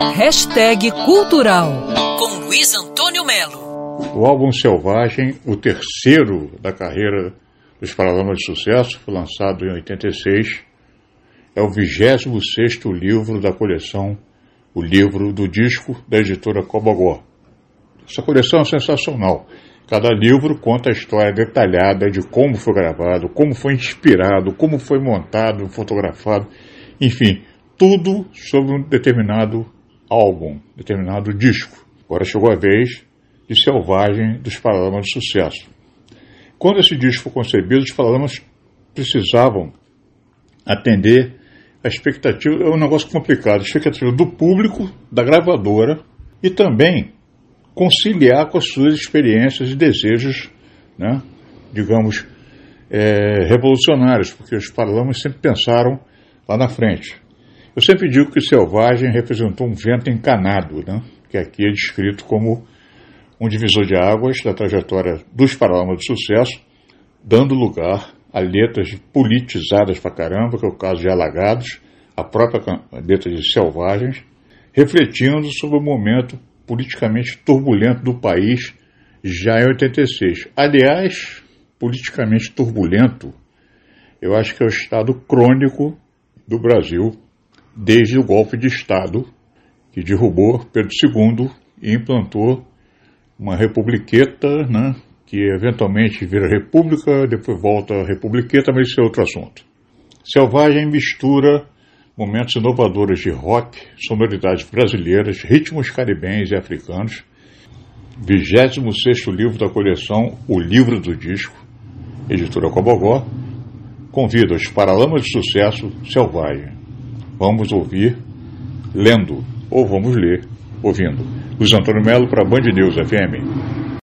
Hashtag Cultural com Luiz Antônio Melo. O álbum Selvagem, o terceiro da carreira dos Paralamas de Sucesso, foi lançado em 86. É o 26 livro da coleção O Livro do Disco da editora Cobogó. Essa coleção é sensacional. Cada livro conta a história detalhada de como foi gravado, como foi inspirado, como foi montado, fotografado, enfim, tudo sobre um determinado álbum, determinado disco. Agora chegou a vez de Selvagem dos Paralamas de Sucesso. Quando esse disco foi concebido, os Paralamas precisavam atender a expectativa, é um negócio complicado, a expectativa do público, da gravadora e também conciliar com as suas experiências e desejos, né, digamos, é, revolucionários, porque os Paralamas sempre pensaram lá na frente. Eu sempre digo que Selvagem representou um vento encanado, né? que aqui é descrito como um divisor de águas da trajetória dos Paralamas de Sucesso, dando lugar a letras politizadas pra caramba, que é o caso de Alagados, a própria letra de Selvagens, refletindo sobre o momento politicamente turbulento do país já em 86. Aliás, politicamente turbulento, eu acho que é o estado crônico do Brasil desde o golpe de Estado que derrubou Pedro II e implantou uma republiqueta, né, que eventualmente vira república, depois volta a republiqueta, mas isso é outro assunto. Selvagem mistura momentos inovadores de rock, sonoridades brasileiras, ritmos caribenhos e africanos. 26 livro da coleção O Livro do Disco, editora Cobogó, convida os Paralamas de Sucesso Selvagem. Vamos ouvir lendo, ou vamos ler ouvindo. Luiz Antônio Melo para Band News FM.